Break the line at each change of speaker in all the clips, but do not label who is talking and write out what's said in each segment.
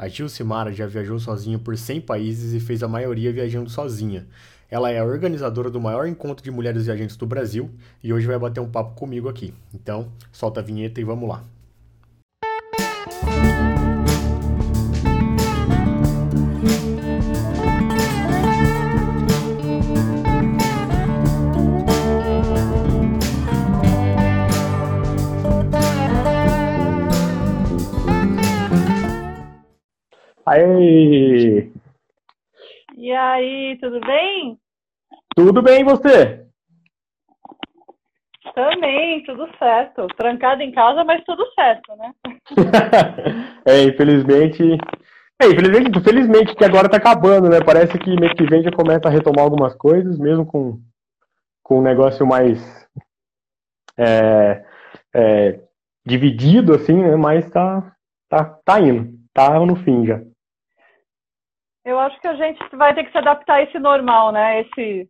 A Gilcimara já viajou sozinha por 100 países e fez a maioria viajando sozinha. Ela é a organizadora do maior encontro de mulheres viajantes do Brasil e hoje vai bater um papo comigo aqui. Então, solta a vinheta e vamos lá.
Aí!
E aí, tudo bem?
Tudo bem, e você?
Também, tudo certo. Trancado em casa, mas tudo certo, né?
é, infelizmente. É, infelizmente, felizmente que agora tá acabando, né? Parece que mês que vem já começa a retomar algumas coisas, mesmo com, com um negócio mais é, é, dividido, assim, né? Mas tá, tá, tá indo. Tá no fim já.
Eu acho que a gente vai ter que se adaptar a esse normal, né? Esse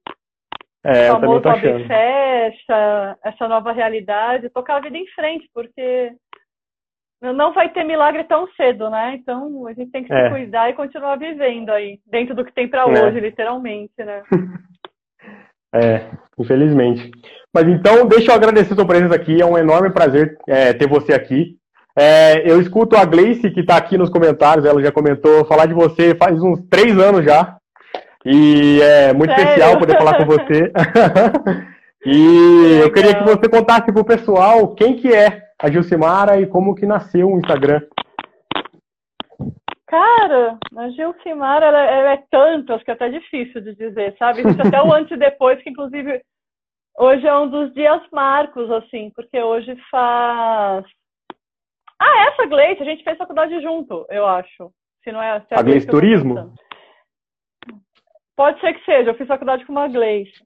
é, famoso
abre fecha, essa nova realidade, tocar a vida em frente, porque não vai ter milagre tão cedo, né? Então a gente tem que é. se cuidar e continuar vivendo aí, dentro do que tem para é. hoje, literalmente, né?
é, infelizmente. Mas então, deixa eu agradecer a sua presença aqui, é um enorme prazer é, ter você aqui. É, eu escuto a Gleice, que está aqui nos comentários, ela já comentou, falar de você faz uns três anos já. E é muito Sério? especial poder falar com você. e eu queria que você contasse para o pessoal quem que é a Gilcimara e como que nasceu o Instagram.
Cara, a Gilcimara ela, ela é tanto, acho que é até difícil de dizer, sabe? Isso até o antes e depois, que inclusive hoje é um dos dias marcos, assim, porque hoje faz ah, essa Gleice, a gente fez faculdade junto, eu acho. Se não é, se
é a Gleice Turismo?
Pode ser que seja, eu fiz faculdade com uma Gleice.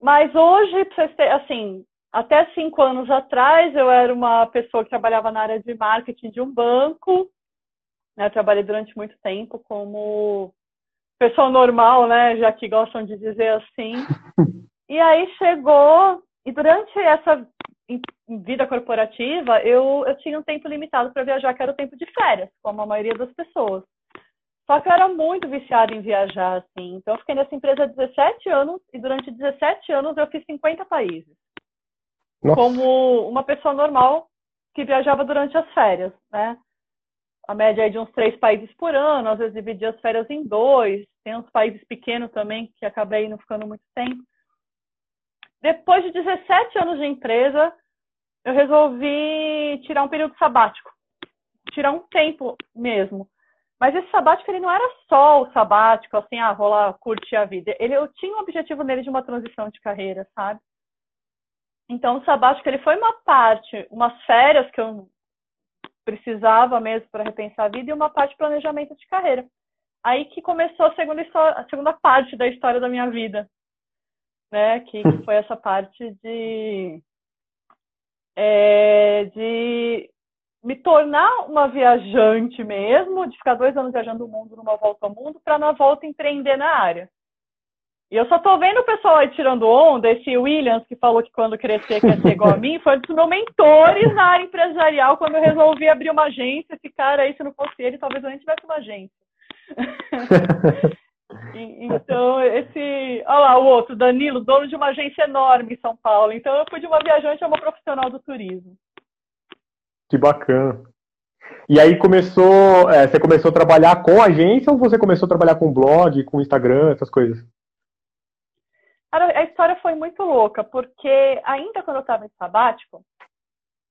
Mas hoje, assim, até cinco anos atrás, eu era uma pessoa que trabalhava na área de marketing de um banco. Né? Trabalhei durante muito tempo como pessoa normal, né? Já que gostam de dizer assim. E aí chegou, e durante essa em, vida corporativa, eu, eu tinha um tempo limitado para viajar, que era o tempo de férias, como a maioria das pessoas. Só que eu era muito viciada em viajar, assim. Então, eu fiquei nessa empresa há 17 anos e durante 17 anos eu fiz 50 países. Nossa. Como uma pessoa normal que viajava durante as férias, né? A média é de uns três países por ano, às vezes dividia as férias em dois. Tem uns países pequenos também que acabei não ficando muito tempo. Depois de 17 anos de empresa, eu resolvi tirar um período sabático. Tirar um tempo mesmo. Mas esse sabático ele não era só o sabático, assim, ah, vou lá curtir a vida. Ele, eu tinha um objetivo nele de uma transição de carreira, sabe? Então, o sabático ele foi uma parte, umas férias que eu precisava mesmo para repensar a vida e uma parte de planejamento de carreira. Aí que começou a segunda, a segunda parte da história da minha vida, né? Que, que foi essa parte de, é, de me tornar uma viajante mesmo, de ficar dois anos viajando o mundo numa volta ao mundo, para na volta empreender na área. E eu só tô vendo o pessoal aí tirando onda, esse Williams que falou que quando crescer quer ser igual a mim, foi um dos meus mentores na área empresarial quando eu resolvi abrir uma agência. Esse cara aí, se não fosse ele, talvez eu nem tivesse uma agência. então, esse. Olha lá, o outro, Danilo, dono de uma agência enorme em São Paulo. Então, eu fui de uma viajante a uma profissional do turismo.
Que bacana. E aí começou, é, você começou a trabalhar com agência ou você começou a trabalhar com blog, com Instagram, essas coisas?
A história foi muito louca, porque ainda quando eu estava em sabático,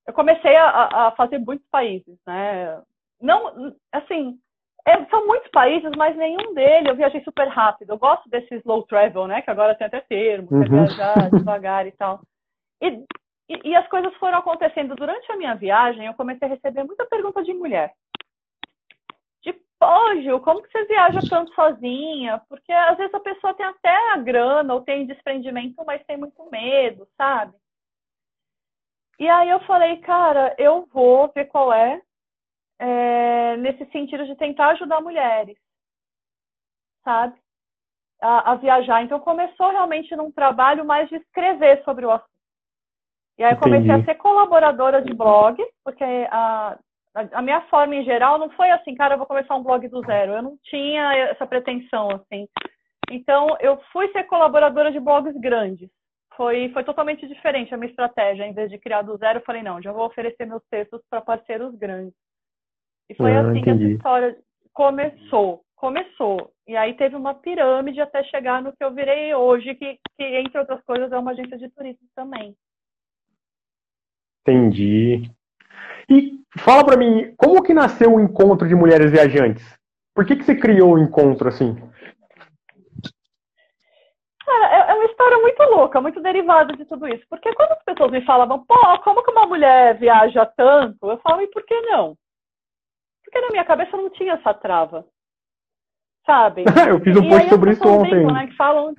eu comecei a, a, fazer muitos países, né? Não, assim, é, são muitos países, mas nenhum deles eu viajei super rápido. Eu gosto desse slow travel, né? Que agora tem até termo, uhum. viajar devagar e tal. E, e, e, as coisas foram acontecendo durante a minha viagem. Eu comecei a receber muita pergunta de mulher. De, pô, Gil, como que você viaja tanto sozinha? Porque às vezes a pessoa tem até a grana ou tem desprendimento, mas tem muito medo, sabe? E aí eu falei, cara, eu vou ver qual é é, nesse sentido de tentar ajudar mulheres, sabe? A, a, viajar. Então começou realmente num trabalho mais de escrever sobre o assunto. E aí comecei a ser colaboradora de blog, porque a, a minha forma em geral não foi assim, cara, eu vou começar um blog do zero. Eu não tinha essa pretensão, assim. Então, eu fui ser colaboradora de blogs grandes. Foi, foi totalmente diferente a minha estratégia. Em vez de criar do zero, eu falei, não, já vou oferecer meus textos para parceiros grandes. E foi ah, assim entendi. que essa história começou. Começou. E aí teve uma pirâmide até chegar no que eu virei hoje, que, que entre outras coisas, é uma agência de turismo também.
Entendi. E fala para mim, como que nasceu o encontro de mulheres viajantes? Por que, que você criou o encontro assim?
Cara, é, é uma história muito louca, muito derivada de tudo isso. Porque quando as pessoas me falavam, pô, como que uma mulher viaja tanto? Eu falo, e por que não? Porque na minha cabeça não tinha essa trava. Sabe?
eu fiz um e post sobre isso ontem. Brincam,
né, que falam...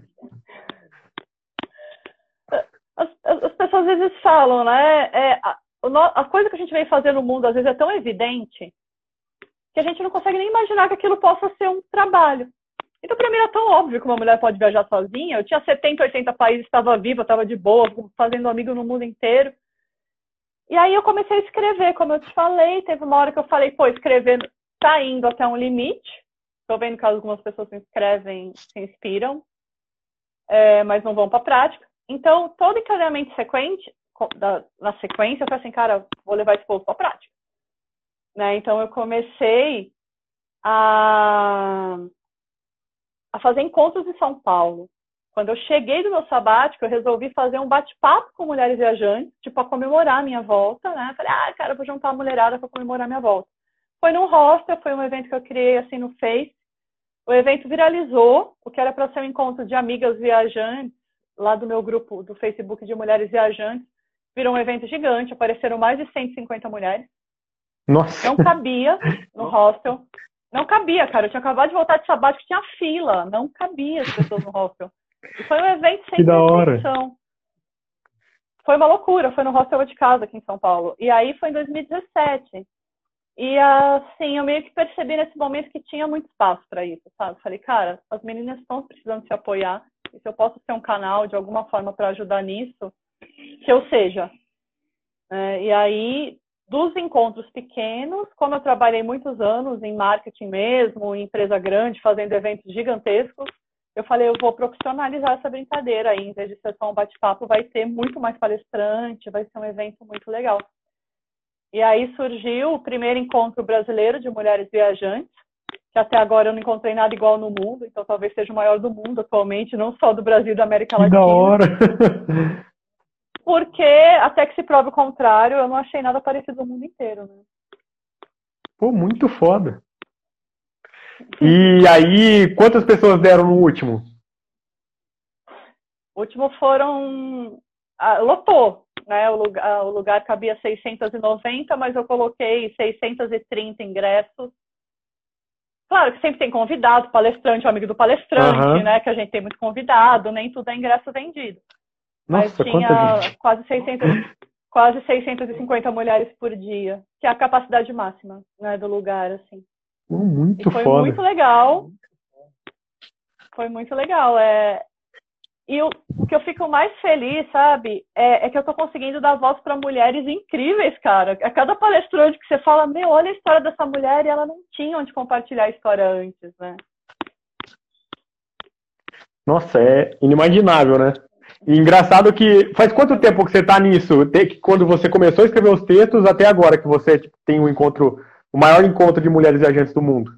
As, as, as, pessoas às vezes falam, né? É, a, a coisa que a gente vem fazer no mundo às vezes é tão evidente que a gente não consegue nem imaginar que aquilo possa ser um trabalho. Então, para mim era tão óbvio que uma mulher pode viajar sozinha. Eu tinha 70, 80 países, estava viva, estava de boa, fazendo amigo no mundo inteiro. E aí eu comecei a escrever, como eu te falei. Teve uma hora que eu falei, pô, escrever está indo até um limite. Estou vendo que algumas pessoas se inscrevem, se inspiram, é, mas não vão para a prática. Então, todo encadeamento sequente, da, na sequência, eu falei assim, cara, vou levar esse povo para a prática. Né? Então, eu comecei a, a fazer encontros em São Paulo. Quando eu cheguei do meu sabático, eu resolvi fazer um bate-papo com mulheres viajantes, tipo, a comemorar a minha volta, né? Falei, ah, cara, vou juntar a mulherada para comemorar a minha volta. Foi num hostel, foi um evento que eu criei, assim, no Face. O evento viralizou, o que era para ser um encontro de amigas viajantes, lá do meu grupo do Facebook de mulheres viajantes, virou um evento gigante, apareceram mais de 150 mulheres.
Nossa!
Não cabia no hostel. Não cabia, cara. Eu tinha acabado de voltar de sabático, tinha fila. Não cabia as pessoas no hostel. E foi um evento sem
pretensão.
Foi uma loucura. Foi no hostel de casa aqui em São Paulo. E aí foi em 2017. E assim, eu meio que percebi nesse momento que tinha muito espaço para isso, sabe? Falei, cara, as meninas estão precisando se apoiar. E se eu posso ser um canal de alguma forma para ajudar nisso, que eu seja. É, e aí, dos encontros pequenos, como eu trabalhei muitos anos em marketing mesmo, em empresa grande, fazendo eventos gigantescos, eu falei, eu vou profissionalizar essa brincadeira aí, em vez de ser só um bate-papo, vai ter muito mais palestrante, vai ser um evento muito legal. E aí surgiu o primeiro encontro brasileiro de mulheres viajantes, que até agora eu não encontrei nada igual no mundo, então talvez seja o maior do mundo atualmente, não só do Brasil e da América Latina.
Da hora!
porque até que se prove o contrário, eu não achei nada parecido no mundo inteiro, né?
Pô, muito foda. E aí, quantas pessoas deram no último?
O último foram. Ah, lotou, né? O lugar, o lugar cabia 690, mas eu coloquei 630 ingressos. Claro que sempre tem convidado, palestrante, amigo do palestrante, uhum. né? Que a gente tem muito convidado, nem tudo é ingresso vendido. Nossa, mas tinha quase 600, quase 650 mulheres por dia, que é a capacidade máxima né, do lugar, assim.
Muito
e foi
foda.
muito legal. Foi muito legal. É... E o, o que eu fico mais feliz, sabe, é, é que eu tô conseguindo dar voz para mulheres incríveis, cara. A cada palestrante que você fala, meu, olha a história dessa mulher e ela não tinha onde compartilhar a história antes, né?
Nossa, é inimaginável, né? E engraçado que faz quanto tempo que você está nisso? Quando você começou a escrever os textos até agora que você tipo, tem um encontro, o maior encontro de mulheres viajantes do mundo?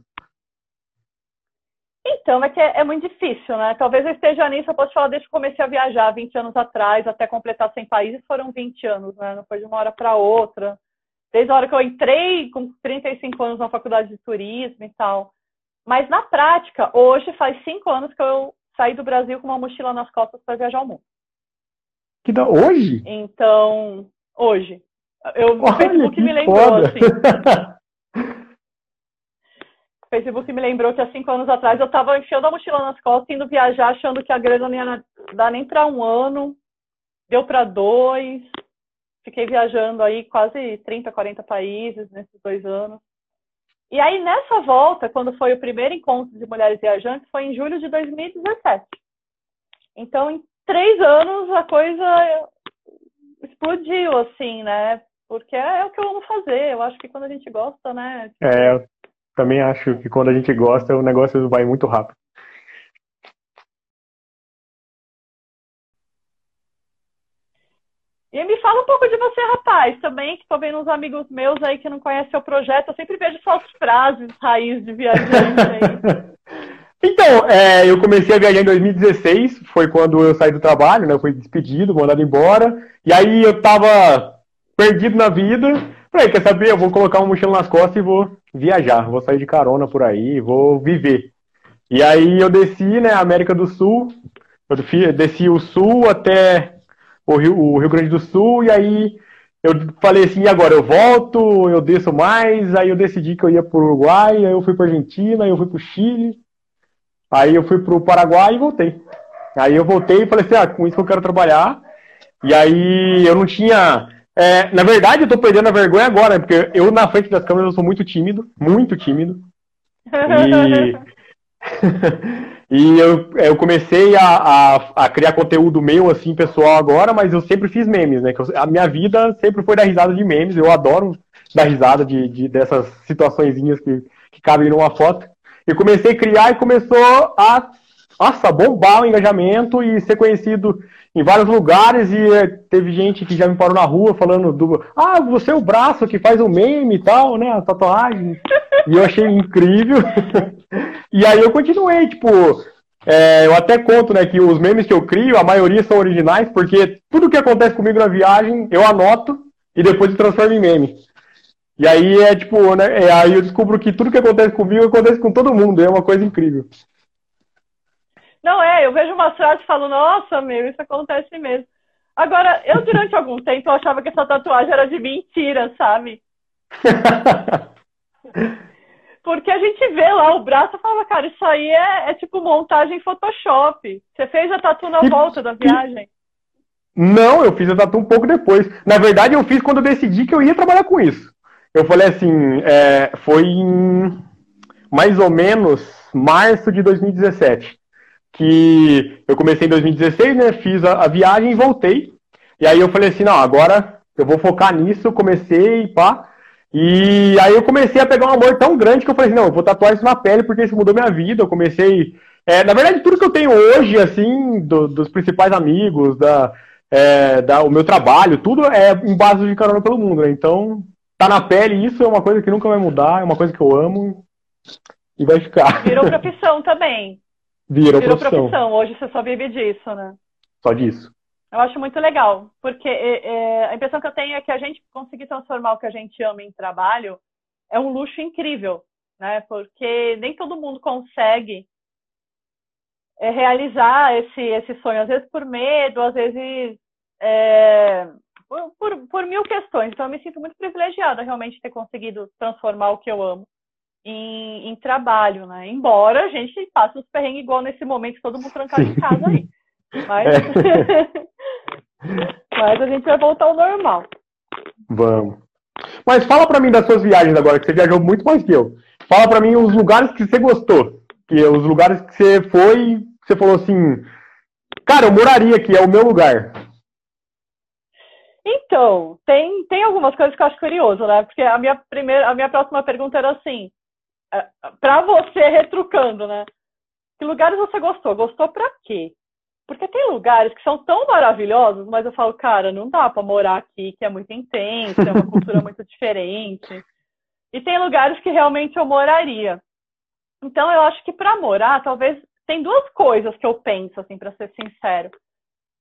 Então, é que é, é, muito difícil, né? Talvez eu esteja nisso, eu posso falar desde que comecei a viajar 20 anos atrás, até completar 100 países, foram 20 anos, né? Não foi de uma hora para outra. Desde a hora que eu entrei com 35 anos na faculdade de turismo e tal. Mas na prática, hoje faz cinco anos que eu saí do Brasil com uma mochila nas costas para viajar o mundo.
Que da hoje?
Então, hoje. Eu, o Facebook me lembrou, foda. assim. Facebook me lembrou que há cinco anos atrás eu estava enfiando a mochila nas costas, indo viajar, achando que a grana não ia dar nem para um ano. Deu para dois. Fiquei viajando aí quase 30, 40 países nesses dois anos. E aí, nessa volta, quando foi o primeiro encontro de mulheres viajantes, foi em julho de 2017. Então, em três anos a coisa explodiu, assim, né? Porque é, é o que eu amo fazer. Eu acho que quando a gente gosta, né?
É, eu também acho que quando a gente gosta, o negócio vai muito rápido.
E me fala um pouco de você, rapaz, também, que tô vendo uns amigos meus aí que não conhecem o projeto. Eu sempre vejo só as frases raiz de viajante aí.
Então, é, eu comecei a viajar em 2016, foi quando eu saí do trabalho, né? Eu fui despedido, mandado embora. E aí eu tava perdido na vida. Falei, quer saber? Eu vou colocar uma mochila nas costas e vou viajar. Vou sair de carona por aí, vou viver. E aí eu desci, né, América do Sul. Eu desci o sul até o Rio, o Rio Grande do Sul, e aí eu falei assim, e agora eu volto, eu desço mais, aí eu decidi que eu ia pro Uruguai, aí eu fui pra Argentina, aí eu fui pro Chile, aí eu fui pro Paraguai e voltei. Aí eu voltei e falei assim, ah, com isso eu quero trabalhar. E aí eu não tinha. É, na verdade, eu tô perdendo a vergonha agora, porque eu na frente das câmeras eu sou muito tímido, muito tímido. E e eu, eu comecei a, a, a, criar conteúdo meu, assim, pessoal agora, mas eu sempre fiz memes, né? a minha vida sempre foi dar risada de memes, eu adoro dar risada de, de dessas situaçõezinhas que, que cabem numa foto. E comecei a criar e começou a, nossa, bombar o engajamento e ser conhecido em vários lugares e eh, teve gente que já me parou na rua falando do ah, você é o braço que faz o meme e tal, né, a tatuagem. E eu achei incrível. e aí eu continuei, tipo, é, eu até conto, né, que os memes que eu crio, a maioria são originais, porque tudo que acontece comigo na viagem, eu anoto e depois transformo em meme. E aí é tipo, né, é, aí eu descubro que tudo que acontece comigo acontece com todo mundo, é uma coisa incrível.
Não, é, eu vejo umas frases e falo, nossa, meu, isso acontece mesmo. Agora, eu durante algum tempo eu achava que essa tatuagem era de mentira, sabe? Porque a gente vê lá o braço e fala, cara, isso aí é, é tipo montagem Photoshop. Você fez a tatu na volta da viagem?
Não, eu fiz a tatu um pouco depois. Na verdade, eu fiz quando eu decidi que eu ia trabalhar com isso. Eu falei assim, é, foi em mais ou menos março de 2017 que eu comecei em 2016, né? Fiz a, a, viagem e voltei. E aí eu falei assim, não, agora eu vou focar nisso, comecei, pá. E aí eu comecei a pegar um amor tão grande que eu falei assim, não, eu vou tatuar isso na pele porque isso mudou minha vida. Eu comecei. É, na verdade, tudo que eu tenho hoje, assim, do, dos principais amigos, da, é, da, o meu trabalho, tudo é em base de carona pelo mundo, né? Então, tá na pele, isso é uma coisa que nunca vai mudar, é uma coisa que eu amo e vai ficar.
Virou profissão também.
Virou, Virou profissão. profissão.
Hoje você só vive disso, né?
Só disso.
Eu acho muito legal, porque é, é, a impressão que eu tenho é que a gente conseguir transformar o que a gente ama em trabalho é um luxo incrível, né? Porque nem todo mundo consegue é, realizar esse, esse sonho, às vezes por medo, às vezes é, por, por, por, mil questões. Então eu me sinto muito privilegiada realmente ter conseguido transformar o que eu amo em, em, trabalho, né? Embora a gente passe uns perrengues igual nesse momento, todo mundo trancado Sim. em casa aí. Mas... É. Mas a gente vai voltar ao normal.
Vamos. Mas fala para mim das suas viagens agora, que você viajou muito mais que eu. Fala para mim os lugares que você gostou. Que os lugares que você foi, que você falou assim, cara, eu moraria aqui, é o meu lugar.
Então, tem, tem algumas coisas que eu acho curioso, né? Porque a minha primeira, a minha próxima pergunta era assim, é, para você retrucando, né? Que lugares você gostou? Gostou para quê? Porque tem lugares que são tão maravilhosos, mas eu falo, cara, não dá para morar aqui, que é muito intenso, é uma cultura muito diferente. E tem lugares que realmente eu moraria. Então eu acho que para morar, talvez tem duas coisas que eu penso assim, para ser sincero.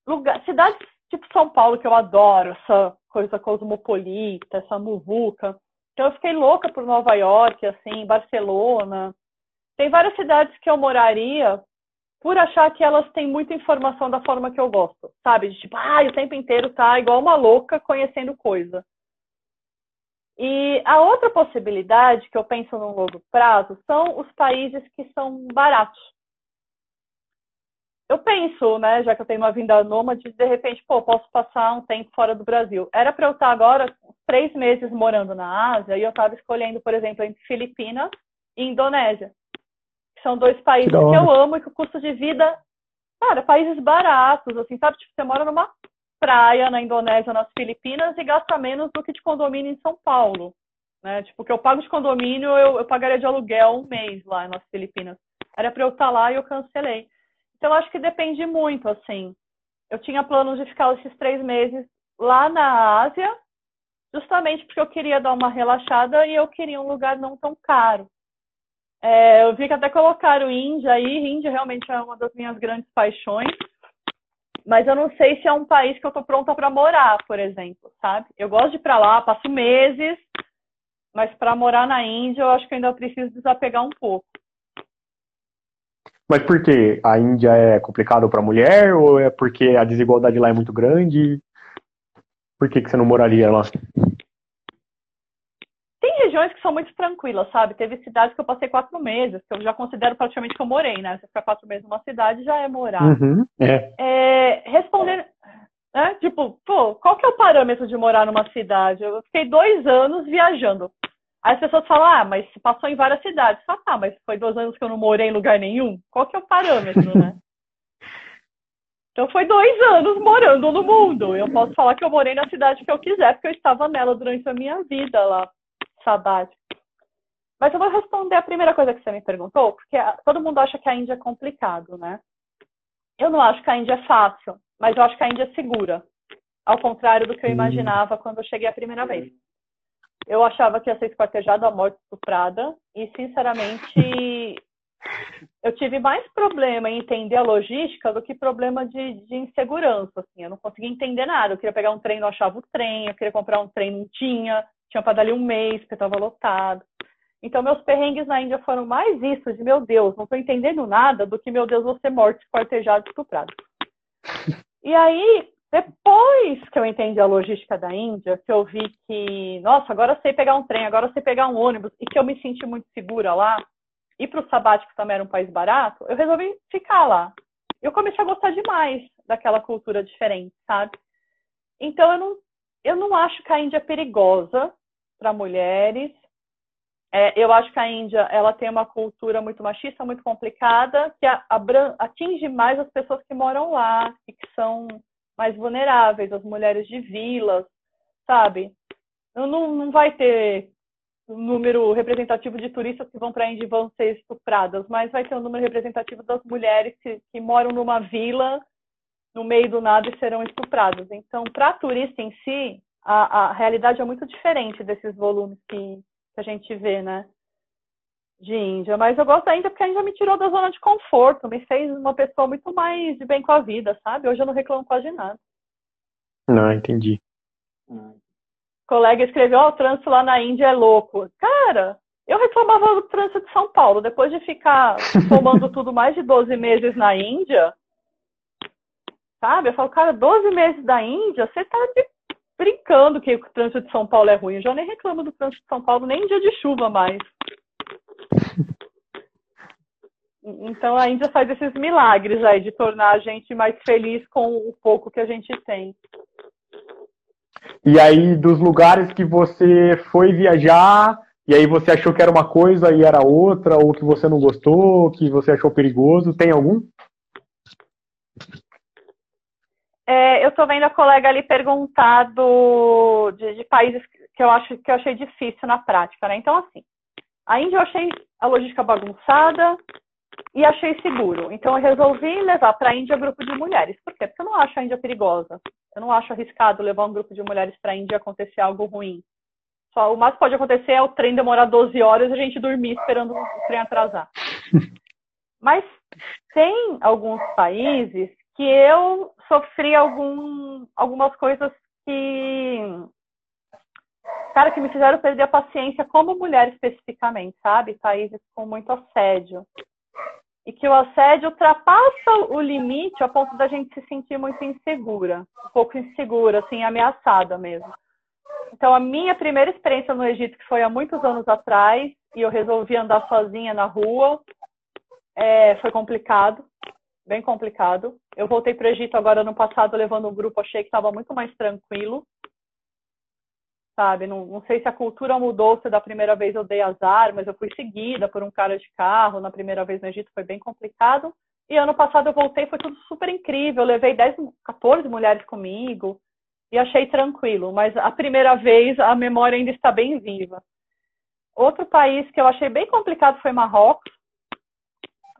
Lugar, cidades tipo São Paulo que eu adoro, essa coisa cosmopolita, essa muvuca. Então eu fiquei louca por Nova York, assim, Barcelona. Tem várias cidades que eu moraria por achar que elas têm muita informação da forma que eu gosto, sabe? De tipo, ah, o tempo inteiro tá igual uma louca conhecendo coisa. E a outra possibilidade que eu penso no longo prazo são os países que são baratos. Eu penso, né, já que eu tenho uma vinda nômade, de repente, pô, posso passar um tempo fora do Brasil. Era para eu estar agora três meses morando na Ásia e eu estava escolhendo, por exemplo, entre Filipinas e Indonésia. Que são dois países que, que eu amo e que o custo de vida, cara, países baratos, assim, sabe? Tipo, você mora numa praia na Indonésia, nas Filipinas, e gasta menos do que de condomínio em São Paulo. Né? Tipo, que eu pago de condomínio, eu, eu pagaria de aluguel um mês lá nas Filipinas. Era para eu estar lá e eu cancelei. Então, acho que depende muito, assim. Eu tinha planos de ficar esses três meses lá na Ásia, justamente porque eu queria dar uma relaxada e eu queria um lugar não tão caro. É, eu vi que até colocaram Índia aí, Índia realmente é uma das minhas grandes paixões, mas eu não sei se é um país que eu tô pronta para morar, por exemplo, sabe? Eu gosto de ir para lá, passo meses, mas para morar na Índia eu acho que ainda preciso desapegar um pouco.
Mas por quê? A Índia é complicado para mulher ou é porque a desigualdade lá é muito grande? Por que, que você não moraria lá?
Tem regiões que são muito tranquilas, sabe? Teve cidades que eu passei quatro meses, que eu já considero praticamente que eu morei, né? Você ficar quatro meses numa cidade já é morar.
Uhum, é.
É, respondendo. É, tipo, pô, qual que é o parâmetro de morar numa cidade? Eu fiquei dois anos viajando. Aí as pessoas falam, ah, mas passou em várias cidades. Ah, tá, mas foi dois anos que eu não morei em lugar nenhum. Qual que é o parâmetro, né? Então foi dois anos morando no mundo. Eu posso falar que eu morei na cidade que eu quiser, porque eu estava nela durante a minha vida lá, sabática. Mas eu vou responder a primeira coisa que você me perguntou, porque todo mundo acha que a Índia é complicado, né? Eu não acho que a Índia é fácil, mas eu acho que a Índia é segura. Ao contrário do que eu hum. imaginava quando eu cheguei a primeira vez. Eu achava que ia ser esquartejado a morte estuprada, e sinceramente eu tive mais problema em entender a logística do que problema de, de insegurança. Assim. Eu não conseguia entender nada. Eu queria pegar um trem, não achava o trem. Eu queria comprar um trem, não tinha. Tinha para dali um mês, porque estava lotado. Então, meus perrengues na Índia foram mais isso, de meu Deus, não estou entendendo nada, do que meu Deus, vou ser morto, esquartejado, estuprado. E aí, depois que eu entendi a logística da Índia, que eu vi que, nossa, agora eu sei pegar um trem, agora eu sei pegar um ônibus, e que eu me senti muito segura lá, ir para o sabático também era um país barato, eu resolvi ficar lá. Eu comecei a gostar demais daquela cultura diferente, sabe? Então eu não, eu não acho que a Índia é perigosa para mulheres. É, eu acho que a Índia ela tem uma cultura muito machista, muito complicada, que atinge mais as pessoas que moram lá e que são mais vulneráveis, as mulheres de vilas, sabe? Não, não vai ter um número representativo de turistas que vão para a Índia e vão ser estupradas, mas vai ter um número representativo das mulheres que, que moram numa vila no meio do nada e serão estupradas. Então, para turista em si, a, a, realidade é muito diferente desses volumes que, que a gente vê, né? De Índia. Mas eu gosto da Índia porque a Índia me tirou da zona de conforto, me fez uma pessoa muito mais de bem com a vida, sabe? Hoje eu não reclamo quase nada.
Não, entendi.
Hum colega escreveu, ó, oh, o trânsito lá na Índia é louco. Cara, eu reclamava do trânsito de São Paulo. Depois de ficar tomando tudo mais de 12 meses na Índia, sabe? Eu falo, cara, 12 meses da Índia, você tá de... brincando que o trânsito de São Paulo é ruim. Eu já nem reclamo do trânsito de São Paulo, nem em dia de chuva mais. Então a Índia faz esses milagres aí de tornar a gente mais feliz com o pouco que a gente tem.
E aí, dos lugares que você foi viajar, e aí você achou que era uma coisa e era outra, ou que você não gostou, que você achou perigoso, tem algum?
É, eu estou vendo a colega ali perguntar do, de, de, países que eu acho que eu achei difícil na prática, né? Então, assim, a Índia eu achei a logística bagunçada e achei seguro. Então, eu resolvi levar para a Índia grupo de mulheres. Por quê? Porque eu não acho a Índia perigosa. Eu não acho arriscado levar um grupo de mulheres para a Índia e acontecer algo ruim. Só, o mais que pode acontecer é o trem demorar 12 horas e a gente dormir esperando o trem atrasar. Mas tem alguns países que eu sofri algum, algumas coisas que. Cara, que me fizeram perder a paciência como mulher especificamente, sabe? Países com muito assédio e que o assédio ultrapassa o limite a ponto da gente se sentir muito insegura, um pouco insegura, assim, ameaçada mesmo. Então, a minha primeira experiência no Egito, que foi há muitos anos atrás, e eu resolvi andar sozinha na rua, é, foi complicado, bem complicado. Eu voltei para o Egito agora no passado levando um grupo, achei que estava muito mais tranquilo sabe? Não, não sei se a cultura mudou, se da primeira vez eu dei azar, mas eu fui seguida por um cara de carro na primeira vez no Egito, foi bem complicado. E ano passado eu voltei, foi tudo super incrível. Eu levei 10, 14 mulheres comigo e achei tranquilo. Mas a primeira vez a memória ainda está bem viva. Outro país que eu achei bem complicado foi Marrocos.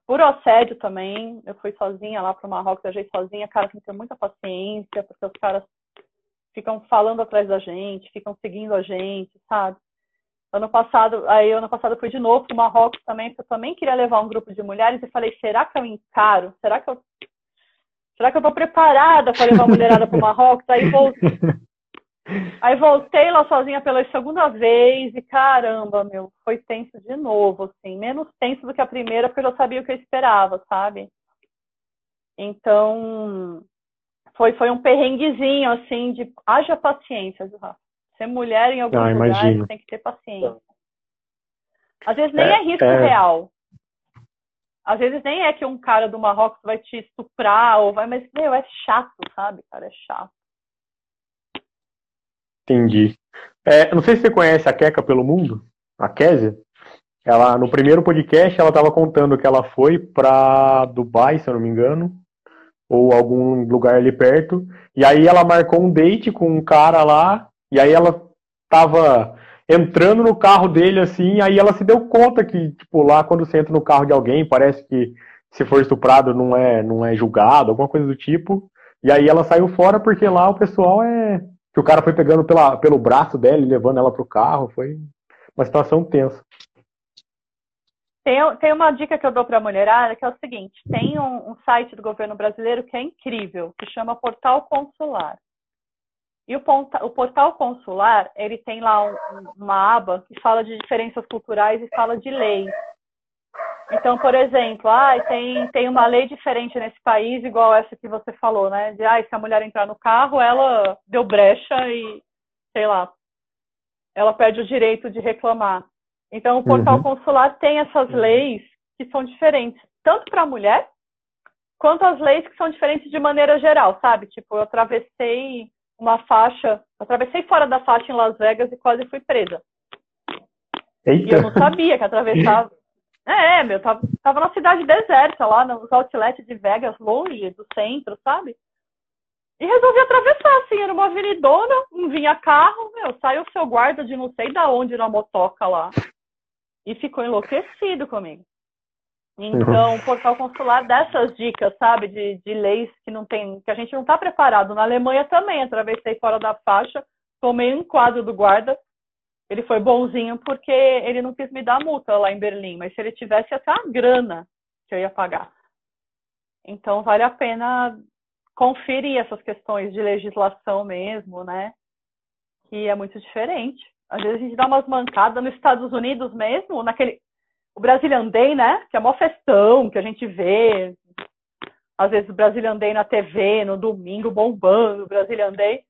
Por assédio também. Eu fui sozinha lá para o Marrocos, viajei sozinha. Cara, tem que ter muita paciência, porque os caras ficam falando atrás da gente, ficam seguindo a gente, sabe? Ano passado, aí ano passado eu fui de novo para o Marrocos também, porque eu também queria levar um grupo de mulheres e falei, será que eu encaro? Será que eu será que eu estou preparada para levar a mulherada para o Marrocos? Aí voltei, aí voltei lá sozinha pela segunda vez e caramba, meu, foi tenso de novo, assim, menos tenso do que a primeira, porque eu já sabia o que eu esperava, sabe? Então, foi, foi um perrenguezinho, assim, de haja paciência, Rafa. Ser mulher em alguns ah, lugares tem que ter paciência. Às vezes nem é, é risco é... real. Às vezes nem é que um cara do Marrocos vai te estuprar ou vai, mas, meu, é chato, sabe, cara? É chato.
Entendi. É, não sei se você conhece a Queca pelo Mundo, a Késia. Ela, no primeiro podcast, ela estava contando que ela foi para Dubai, se eu não me engano, ou algum lugar ali perto. E aí ela marcou um date com um cara lá e aí ela tava entrando no carro dele assim, aí ela se deu conta que, tipo, lá quando você entra no carro de alguém, parece que se for estuprado não é, não é julgado, alguma coisa do tipo. E aí ela saiu fora porque lá o pessoal é. Que o cara foi pegando pela, pelo braço dela e levando ela pro carro. Foi uma situação tensa.
Tem, tem uma dica que eu dou para a mulherada que é o seguinte: tem um, um site do governo brasileiro que é incrível, que chama Portal Consular. E o, o portal consular, ele tem lá um, uma aba que fala de diferenças culturais e fala de leis. Então, por exemplo, ah, tem, tem uma lei diferente nesse país, igual essa que você falou, né? De ah, se a mulher entrar no carro, ela deu brecha e, sei lá, ela perde o direito de reclamar. Então, o portal uhum. consular tem essas leis que são diferentes, tanto para a mulher, quanto as leis que são diferentes de maneira geral, sabe? Tipo, eu atravessei uma faixa, atravessei fora da faixa em Las Vegas e quase fui presa. Eita. E eu não sabia que atravessava. É, meu, tava, tava na cidade deserta, lá nos outlets de Vegas, longe do centro, sabe? E resolvi atravessar, assim, era uma avenidona, não vinha carro, meu, saiu o seu guarda de não sei da onde na motoca lá. E ficou enlouquecido comigo. Então, o portal consular dessas dicas, sabe, de, de leis que não tem, que a gente não está preparado. Na Alemanha também, atravessei fora da faixa, tomei um quadro do guarda. Ele foi bonzinho porque ele não quis me dar multa lá em Berlim, mas se ele tivesse até a grana que eu ia pagar. Então, vale a pena conferir essas questões de legislação mesmo, né? Que é muito diferente. Às vezes a gente dá umas mancadas nos Estados Unidos mesmo, naquele o Brazilian Day, né? Que é uma festão que a gente vê. Às vezes o Brazilian Day na TV, no domingo, bombando o Brazilian Day.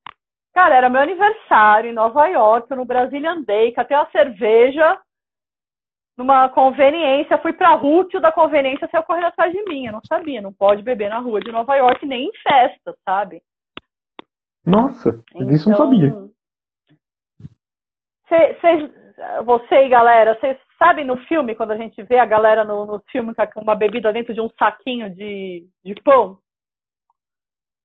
Cara, era meu aniversário em Nova York, no Brazilian Day, catei uma cerveja numa conveniência, fui pra Rútil da conveniência, saiu correndo atrás de mim. Eu não sabia, não pode beber na rua de Nova York, nem em festa, sabe?
Nossa, então, isso não sabia.
Cê, cê, você e galera, vocês Sabe no filme, quando a gente vê a galera no, no filme com uma bebida dentro de um saquinho de, de pão?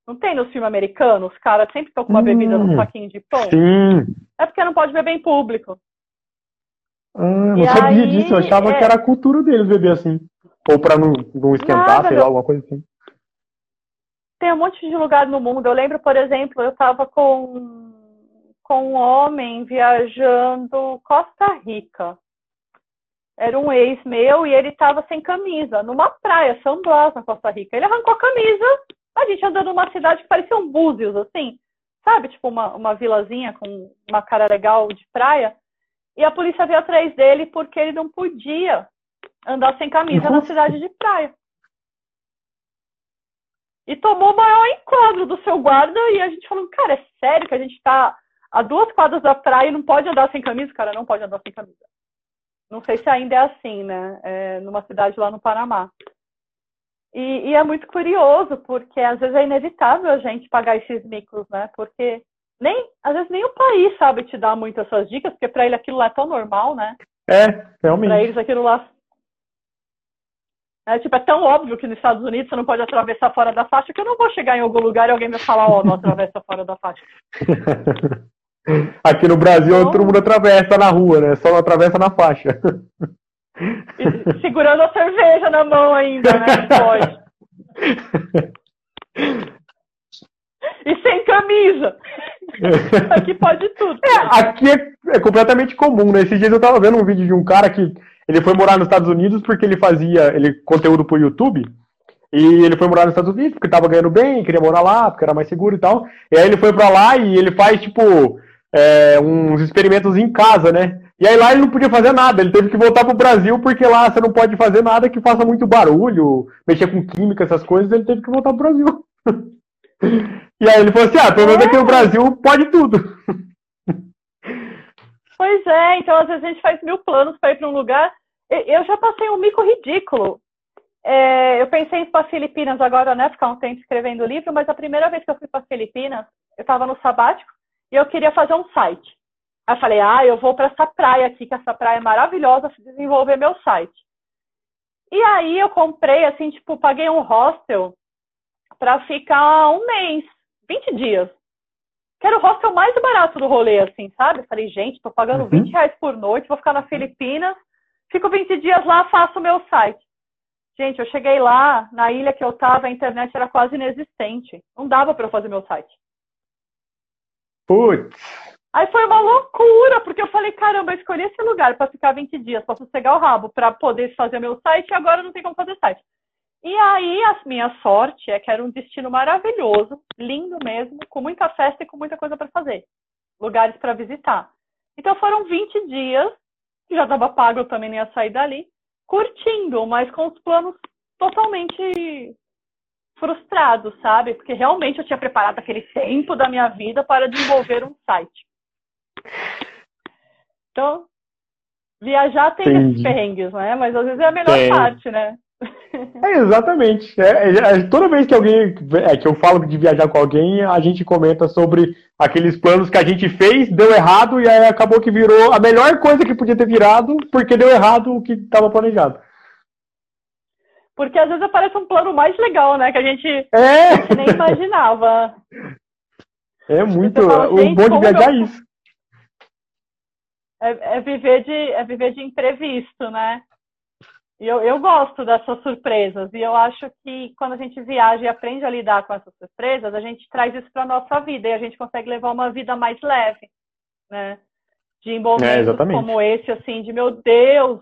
Não tem no filme americano? Os caras sempre estão com uma hum, bebida no saquinho de pão?
Sim.
É porque não pode beber em público.
Ah, não e sabia aí, disso, eu achava é... que era a cultura deles beber assim. Ou pra não, não esquentar, Nada, sei lá, alguma coisa assim.
Tem um monte de lugar no mundo. Eu lembro, por exemplo, eu tava com, com um homem viajando Costa Rica era um ex meu e ele estava sem camisa, numa praia, São Blas, na Costa Rica. Ele arrancou a camisa, a gente andando numa cidade que parecia um Búzios, assim, sabe? Tipo uma, uma vilazinha com uma cara legal de praia. E a polícia veio atrás dele porque ele não podia andar sem camisa na cidade de praia. E tomou o maior enquadro do seu guarda e a gente falou, cara, é sério que a gente tá a duas quadras da praia e não pode andar sem camisa? Cara não pode andar sem camisa. Não sei se ainda é assim, né? É, numa cidade lá no Panamá. E, e, é muito curioso, porque às vezes é inevitável a gente pagar esses micos, né? Porque nem, às vezes nem o país sabe te dar muito essas dicas, porque para ele aquilo lá é tão normal, né?
É, realmente.
Para eles aquilo lá. É, tipo, é tão óbvio que nos Estados Unidos você não pode atravessar fora da faixa que eu não vou chegar em algum lugar e alguém vai falar, ó, oh, não atravessa fora da faixa.
Aqui no Brasil então... todo mundo atravessa na rua, né? Só não atravessa na faixa.
E, segurando a cerveja na mão ainda, né? Pode. E sem camisa. Aqui pode tudo.
É, aqui é, é, completamente comum, né? Esses dias eu tava vendo um vídeo de um cara que ele foi morar nos Estados Unidos porque ele fazia ele, conteúdo pro YouTube. E ele foi morar nos Estados Unidos porque tava ganhando bem, queria morar lá, porque era mais seguro e tal. E aí ele foi pra lá e ele faz, tipo, é, uns experimentos em casa, né? E aí lá ele não podia fazer nada, ele teve que voltar pro Brasil porque lá você não pode fazer nada que faça muito barulho, mexer com química, essas coisas, ele teve que voltar pro Brasil. e aí ele falou assim, ah, pelo menos aqui no Brasil pode tudo.
Pois é, então às vezes a gente faz mil planos para ir para um lugar. Eu já passei um mico ridículo. É, eu pensei em ir para Filipinas agora, né? Ficar um tempo escrevendo livro, mas a primeira vez que eu fui para Filipinas, eu estava no sabático e eu queria fazer um site. Aí eu falei, ah, eu vou para essa praia aqui, que essa praia é maravilhosa, desenvolver meu site. E aí eu comprei, assim, tipo, paguei um hostel para ficar um mês, 20 dias. Que era o hostel mais barato do rolê, assim, sabe? Eu falei, gente, tô pagando uhum. 20 reais por noite, vou ficar na Filipinas, fico 20 dias lá, faço o meu site. Gente, eu cheguei lá, na ilha que eu tava, a internet era quase inexistente. Não dava para eu fazer meu site.
Putz.
Aí foi uma loucura, porque eu falei, caramba, eu escolhi esse lugar para ficar 20 dias, para sossegar o rabo, para poder fazer meu site, e agora não tem como fazer site. E aí, a minha sorte é que era um destino maravilhoso, lindo mesmo, com muita festa e com muita coisa para fazer. Lugares para visitar. Então foram 20 dias, já estava pago, eu também nem ia sair dali, curtindo, mas com os planos totalmente frustrados, sabe? Porque realmente eu tinha preparado aquele tempo da minha vida para desenvolver um site. Então, viajar tem Entendi. esses perrengues, né? Mas às vezes é a melhor é. parte, né?
É, exatamente. É, é, é, toda vez que alguém é, que eu falo de viajar com alguém, a gente comenta sobre aqueles planos que a gente fez, deu errado, e aí acabou que virou a melhor coisa que podia ter virado, porque deu errado o que estava planejado.
Porque às vezes aparece um plano mais legal, né? Que a gente, é. a gente nem imaginava.
É muito. Fala, o bom de viajar é isso.
É, é, viver de, é viver de imprevisto, né? E eu, eu gosto dessas surpresas. E eu acho que quando a gente viaja e aprende a lidar com essas surpresas, a gente traz isso para a nossa vida e a gente consegue levar uma vida mais leve, né? De momentos é, como esse, assim, de meu Deus,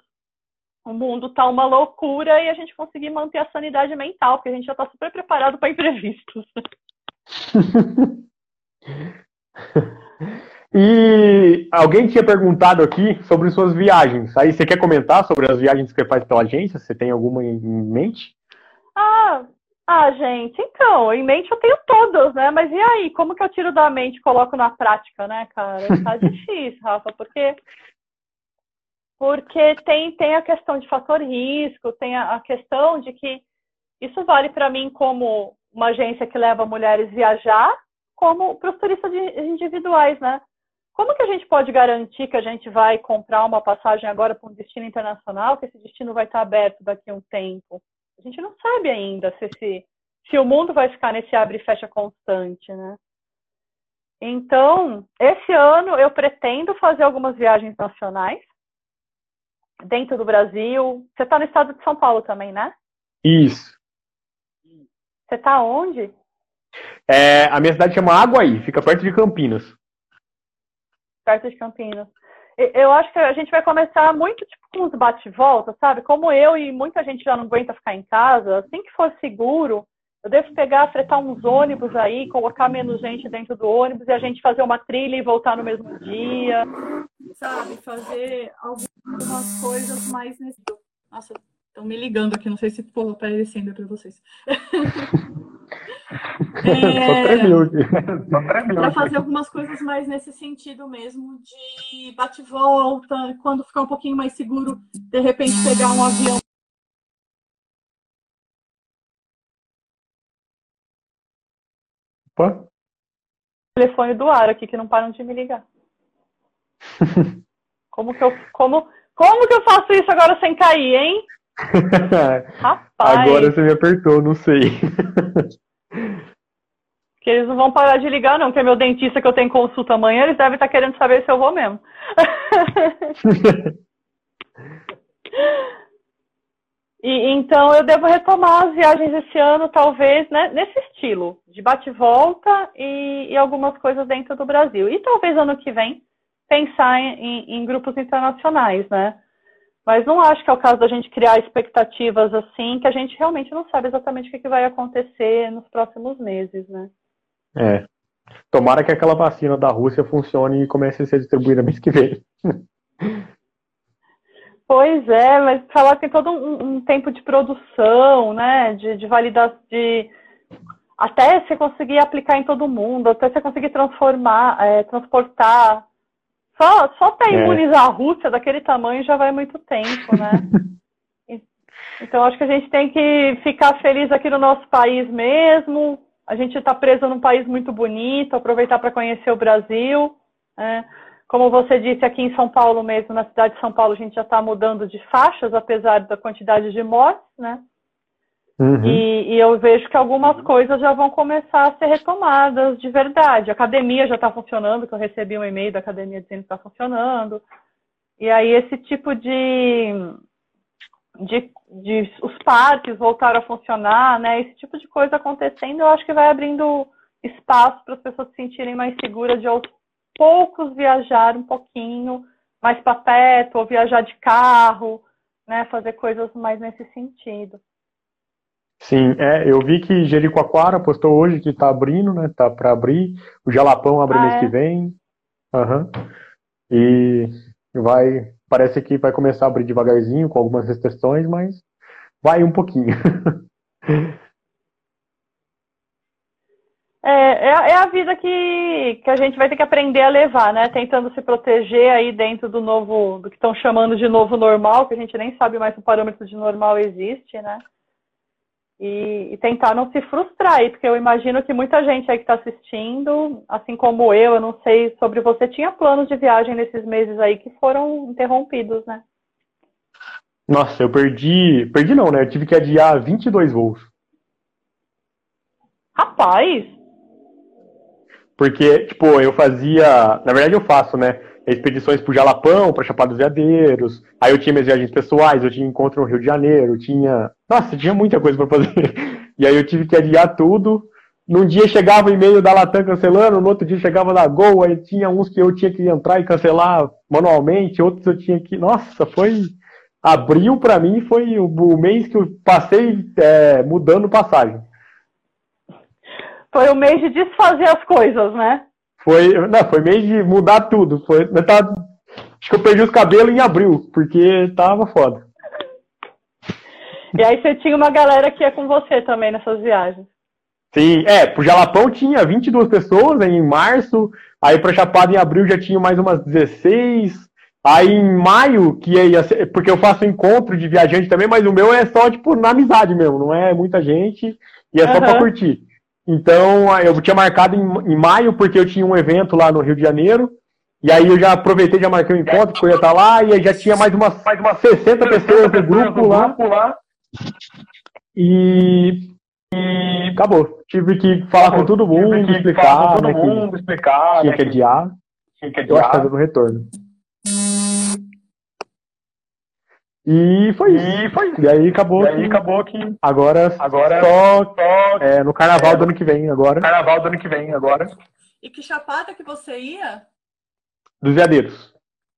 o mundo tá uma loucura e a gente conseguir manter a sanidade mental, porque a gente já está super preparado para imprevistos.
e alguém tinha perguntado aqui sobre suas viagens. Aí você quer comentar sobre as viagens que você faz pela agência? Você tem alguma em mente?
Ah, ah, gente, então, em mente eu tenho todas, né? Mas e aí, como que eu tiro da mente e coloco na prática, né, cara? Tá difícil, Rafa, porque porque tem, tem a questão de fator risco, tem a, a questão de que isso vale para mim como uma agência que leva mulheres viajar, como para os turistas individuais, né? Como que a gente pode garantir que a gente vai comprar uma passagem agora para um destino internacional, que esse destino vai estar aberto daqui a um tempo? A gente não sabe ainda se, se, se o mundo vai ficar nesse abre e fecha constante, né? Então, esse ano eu pretendo fazer algumas viagens nacionais, dentro do Brasil. Você está no estado de São Paulo também, né?
Isso.
Você está onde?
É, a minha cidade chama Aguaí, fica perto de Campinas.
Perto de Campinas. Eu acho que a gente vai começar muito tipo, com os bate-volta, sabe? Como eu e muita gente já não aguenta ficar em casa, assim que for seguro, eu devo pegar, fretar uns ônibus aí, colocar menos gente dentro do ônibus e a gente fazer uma trilha e voltar no mesmo dia. Sabe? Fazer algumas coisas mais nesse. Nossa, estão me ligando aqui, não sei se for aparecendo para vocês. é, para fazer algumas coisas mais nesse sentido mesmo, de bate-volta, quando ficar um pouquinho mais seguro, de repente pegar um avião Telefone do ar aqui que não param de me ligar. como que eu como como que eu faço isso agora sem cair, hein? Rapaz.
Agora você me apertou, não sei.
Que eles não vão parar de ligar, não, porque meu dentista que eu tenho consulta amanhã, eles devem estar querendo saber se eu vou mesmo. E, então eu devo retomar as viagens esse ano, talvez, né, nesse estilo, de bate-volta e, e, algumas coisas dentro do Brasil. E talvez ano que vem pensar em, em, grupos internacionais, né? Mas não acho que é o caso da gente criar expectativas assim, que a gente realmente não sabe exatamente o que, que vai acontecer nos próximos meses, né?
É. Tomara que aquela vacina da Rússia funcione e comece a ser distribuída mês que vem.
Pois é, mas falar que tem todo um, um, tempo de produção, né? De, de validação, de até você conseguir aplicar em todo mundo, até você conseguir transformar, é, transportar. Só, só até é. imunizar a Rússia daquele tamanho já vai muito tempo, né? então acho que a gente tem que ficar feliz aqui no nosso país mesmo, a gente está preso num país muito bonito, aproveitar para conhecer o Brasil. Né? Como você disse, aqui em São Paulo mesmo, na cidade de São Paulo, a gente já está mudando de faixas, apesar da quantidade de mortes, né? Uhum. E, e, eu vejo que algumas coisas já vão começar a ser retomadas de verdade. A academia já está funcionando, que eu recebi um e-mail da academia dizendo que está funcionando. E aí esse tipo de, de, de, os parques voltaram a funcionar, né? Esse tipo de coisa acontecendo, eu acho que vai abrindo espaço para as pessoas se sentirem mais seguras de aos poucos viajar um pouquinho mais para perto, ou viajar de carro, né? Fazer coisas mais nesse sentido.
Sim, é, eu vi que Jericoacoara postou hoje que está abrindo, né? Tá para abrir. O Jalapão abre ah, mês é? que vem. Uhum. E vai parece que vai começar a abrir devagarzinho, com algumas restrições, mas vai um pouquinho.
É, é, é, a vida que, que a gente vai ter que aprender a levar, né? Tentando se proteger aí dentro do novo, do que estão chamando de novo normal, que a gente nem sabe mais se o parâmetro de normal existe, né? e, e, tentar não se frustrar aí, porque eu imagino que muita gente aí que está assistindo, assim como eu, eu não sei sobre você, tinha planos de viagem nesses meses aí que foram interrompidos, né?
Nossa, eu perdi. Perdi não, né? Eu tive que adiar 22 voos.
Rapaz!
Porque, tipo, eu fazia. Na verdade, eu faço, né? expedições pro Jalapão, para Chapada dos Veadeiros. Aí eu tinha minhas viagens pessoais, eu tinha encontro no Rio de Janeiro, tinha. Nossa, tinha muita coisa para fazer. E aí eu tive que adiar tudo. Num dia chegava o e-mail da Latam cancelando, no outro dia chegava da Gol, aí tinha uns que eu tinha que entrar e cancelar manualmente, outros eu tinha que. Nossa, foi. Abril para mim foi o, mês que eu passei é, mudando passagem.
Foi o mês de desfazer as coisas, né?
Foi, não, foi mês de mudar tudo. Foi, eu tava, acho que eu perdi os cabelos em abril, porque tava foda.
E aí você tinha uma galera que ia com você também nessas viagens.
Sim, é, pro Jalapão tinha 22 pessoas em março, aí pra Chapada em abril já tinha mais umas 16, aí em maio, que ia ser, porque eu faço encontro de viajante também, mas o meu é só, tipo, na amizade mesmo, não é muita gente, e é só uhum. pra curtir. Então, eu tinha marcado em, em, maio, porque eu tinha um evento lá no Rio de Janeiro. E aí eu já aproveitei, já marquei um encontro, porque eu ia estar lá, e aí já tinha mais umas, mais umas 60 pessoas no grupo lá. lá. E, e acabou. Tive que falar com todo mundo, explicar. Com todo né, mundo, explicar. Tinha né, que adiar. Tinha que adiar. Eu acho que tá dando retorno. E foi isso. E, foi isso. e aí acabou, e aí que, acabou que agora, agora só, só é, no carnaval é, do ano que vem agora. Carnaval do ano que vem agora.
E que chapada que você ia?
Dos veadeiros.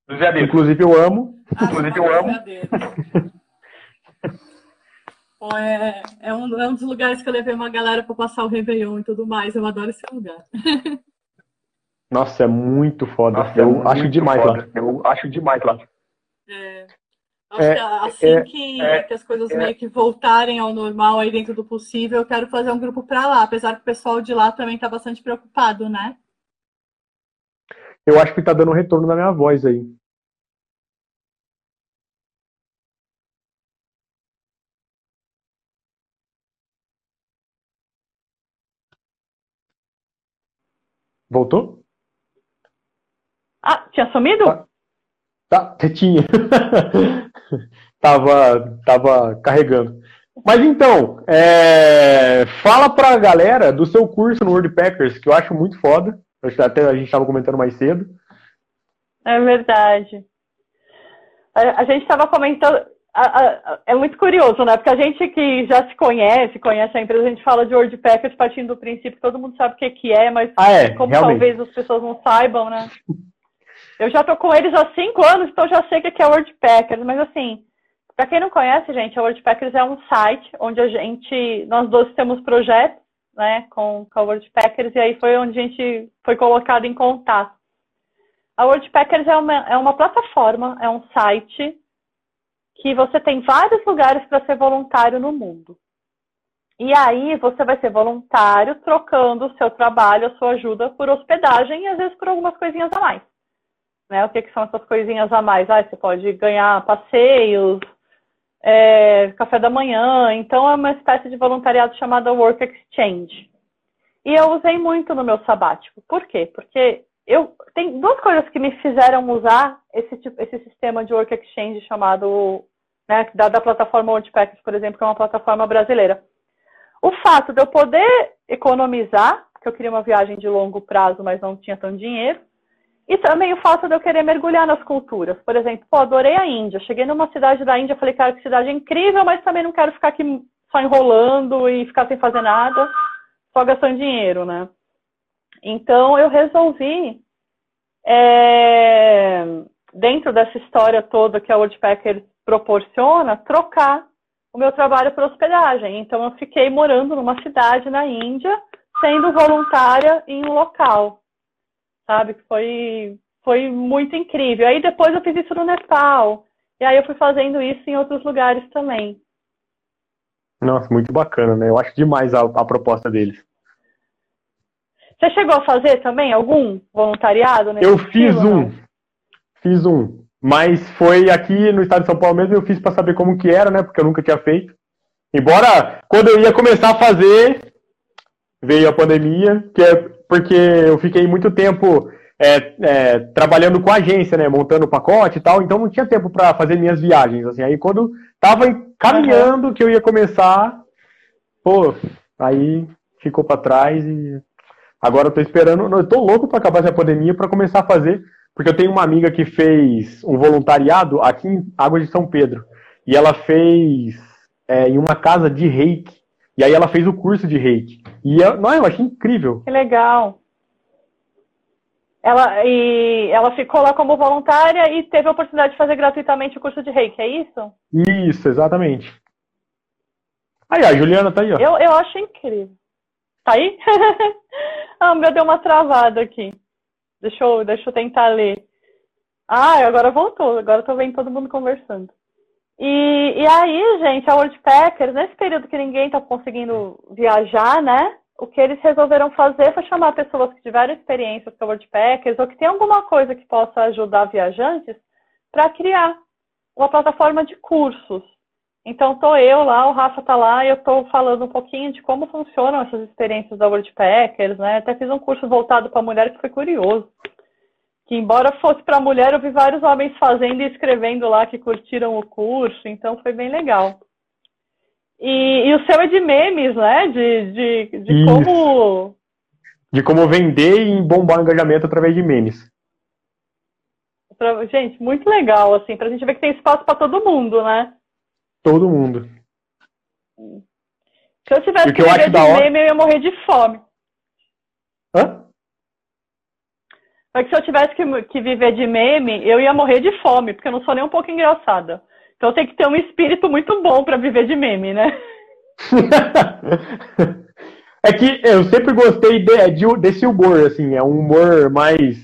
Dos veadeiros. Inclusive eu amo.
Ah, Inclusive eu amo. Pô, é, é, um, é um dos lugares que eu levei uma galera para passar o Réveillon e tudo mais. Eu adoro esse lugar.
Nossa, é muito foda. Nossa, eu é acho demais foda. lá. Eu acho demais lá.
É. Acho é, que assim é, que, é, que, as coisas é. meio que voltarem ao normal aí dentro do possível, eu quero fazer um grupo para lá, apesar que o pessoal de lá também está bastante preocupado, né?
Eu acho que está dando um retorno na minha voz aí. Voltou?
Ah, tinha sumido?
Tá. Tá, tinha. tava, tava carregando. Mas então, é, fala pra galera do seu curso no Wordpackers, que eu acho muito foda. Até a gente estava comentando mais cedo.
É verdade. A, a gente estava comentando. A, a, é muito curioso, né? Porque a gente que já se conhece, conhece a empresa, a gente fala de WordPackers partindo do princípio que todo mundo sabe o que, que é, mas
ah, é,
como
realmente.
talvez as pessoas não saibam, né? Eu já tô com eles há cinco anos, então já sei o que é WordPackers, mas assim, para quem não conhece, gente, a WordPackers é um site onde a gente, nós dois temos projetos, né, com, com a WordPackers, e aí foi onde a gente foi colocado em contato. A WordPackers é uma, é uma plataforma, é um site que você tem vários lugares para ser voluntário no mundo. E aí você vai ser voluntário trocando o seu trabalho, a sua ajuda por hospedagem e às vezes por algumas coisinhas a mais. Né? O que, que são essas coisinhas a mais? Ah, você pode ganhar passeios, é, café da manhã. Então, é uma espécie de voluntariado chamada Work Exchange. E eu usei muito no meu sabático. Por quê? Porque eu tem duas coisas que me fizeram usar esse, tipo, esse sistema de Work Exchange chamado né, da, da plataforma WordPackers, por exemplo, que é uma plataforma brasileira. O fato de eu poder economizar, porque eu queria uma viagem de longo prazo, mas não tinha tanto dinheiro, e também o fato de eu querer mergulhar nas culturas. Por exemplo, pô, adorei a Índia. Cheguei numa cidade da Índia, falei, cara, que cidade incrível, mas também não quero ficar aqui só enrolando e ficar sem fazer nada, só gastando dinheiro, né? Então eu resolvi, é, dentro dessa história toda que a Woodpecker proporciona, trocar o meu trabalho por hospedagem. Então eu fiquei morando numa cidade na Índia, sendo voluntária em um local sabe? Foi, foi muito incrível. Aí depois eu fiz isso no Nepal. E aí eu fui fazendo isso em outros lugares também.
Nossa, muito bacana, né? Eu acho demais a, a proposta deles.
Você chegou a fazer também algum voluntariado?
eu fiz estilo, um. Não? Fiz um. Mas foi aqui no estado de São Paulo mesmo, eu fiz para saber como que era, né? Porque eu nunca tinha feito. Embora, quando eu ia começar a fazer, veio a pandemia, que é porque eu fiquei muito tempo é, é, trabalhando com a agência, né, montando o pacote e tal, então não tinha tempo para fazer minhas viagens, assim, aí quando tava caminhando uhum. que eu ia começar, pô, aí ficou para trás e agora eu tô esperando, eu tô louco para acabar essa pandemia para começar a fazer, porque eu tenho uma amiga que fez um voluntariado aqui em Águas de São Pedro, e ela fez é, em uma casa de reiki, e aí ela fez o curso de reiki. E eu, não, eu achei incrível.
Que legal. Ela, e ela ficou lá como voluntária e teve a oportunidade de fazer gratuitamente o curso de reiki, é isso?
Isso, exatamente. Aí, a Juliana tá aí, ó.
Eu, eu acho incrível. Tá aí? ah, meu, deu uma travada aqui. Deixa eu, deixa eu tentar ler. Ah, agora voltou. Agora eu tô vendo todo mundo conversando. E, e aí, gente, a Worldpackers, nesse período que ninguém está conseguindo viajar, né? O que eles resolveram fazer foi chamar pessoas que tiveram experiências com a Worldpackers ou que tem alguma coisa que possa ajudar viajantes para criar uma plataforma de cursos. Então, tô eu lá, o Rafa tá lá e eu tô falando um pouquinho de como funcionam essas experiências da Worldpackers, né? Até fiz um curso voltado para mulher que foi curioso que embora fosse para mulher, eu vi vários homens fazendo e escrevendo lá que curtiram o curso, então foi bem legal. E, e o seu é de memes, né? De, de, de como.
De como vender e bombar o engajamento através de memes.
Pra, gente, muito legal, assim, pra gente ver que tem espaço para todo mundo, né?
Todo mundo.
Se eu tivesse que, que viver de hora... meme, eu ia morrer de fome.
Hã?
Mas que se eu tivesse que, que viver de meme, eu ia morrer de fome, porque eu não sou nem um pouco engraçada. Então tem que ter um espírito muito bom para viver de meme, né?
é que eu sempre gostei de, de, desse humor, assim, é um humor mais.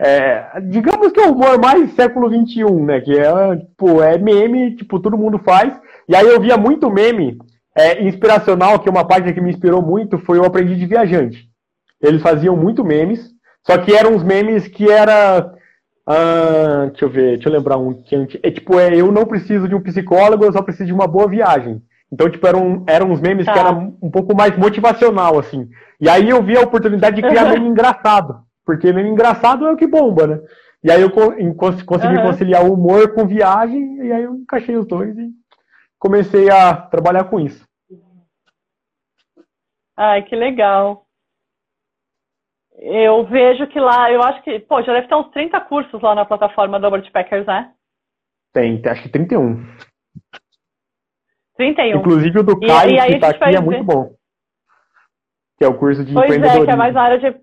É, digamos que é um humor mais século XXI, né? Que é, tipo, é meme, tipo, todo mundo faz. E aí eu via muito meme é, inspiracional, que uma página que me inspirou muito foi o Aprendi de Viajante. Eles faziam muito memes só que eram uns memes que era. Ah, deixa eu ver, deixa eu lembrar um. Que é tipo, é, eu não preciso de um psicólogo, eu só preciso de uma boa viagem. Então, tipo, eram, eram uns memes tá. que eram um pouco mais motivacional, assim. E aí eu vi a oportunidade de criar uhum. meme engraçado. Porque meme engraçado é o que bomba, né? E aí eu consegui uhum. conciliar o humor com viagem, e aí eu encaixei os dois e comecei a trabalhar com isso.
Ai, que legal. Eu vejo que lá, eu acho que, pô, já deve ter uns 30 cursos lá na plataforma do Robert Packers, né?
Tem, acho que 31.
31.
Inclusive o do Caio, e, e que está aqui, é muito bom. Que é o curso de
pois
empreendedorismo.
Pois é, que é mais na área de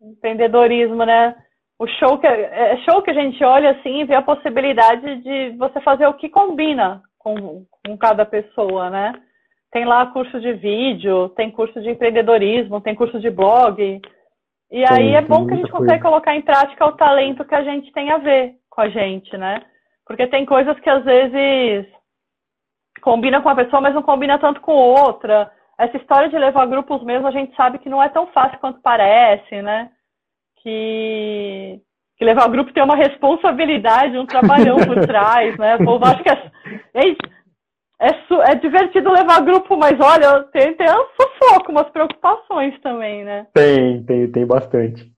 empreendedorismo, né? O show que, é, é show que a gente olha assim e vê a possibilidade de você fazer o que combina com, com cada pessoa, né? Tem lá curso de vídeo, tem curso de empreendedorismo, tem curso de blog. E aí é bom que a gente consegue coisa. colocar em prática o talento que a gente tem a ver com a gente, né? Porque tem coisas que às vezes combina com uma pessoa, mas não combina tanto com outra. Essa história de levar grupos mesmo, a gente sabe que não é tão fácil quanto parece, né? Que, que levar grupo tem uma responsabilidade, um trabalhão por trás, né? O povo acha que é, é, é, divertido levar grupo, mas olha, tem, tem um sufoco, umas preocupações também, né?
Tem, tem, tem bastante.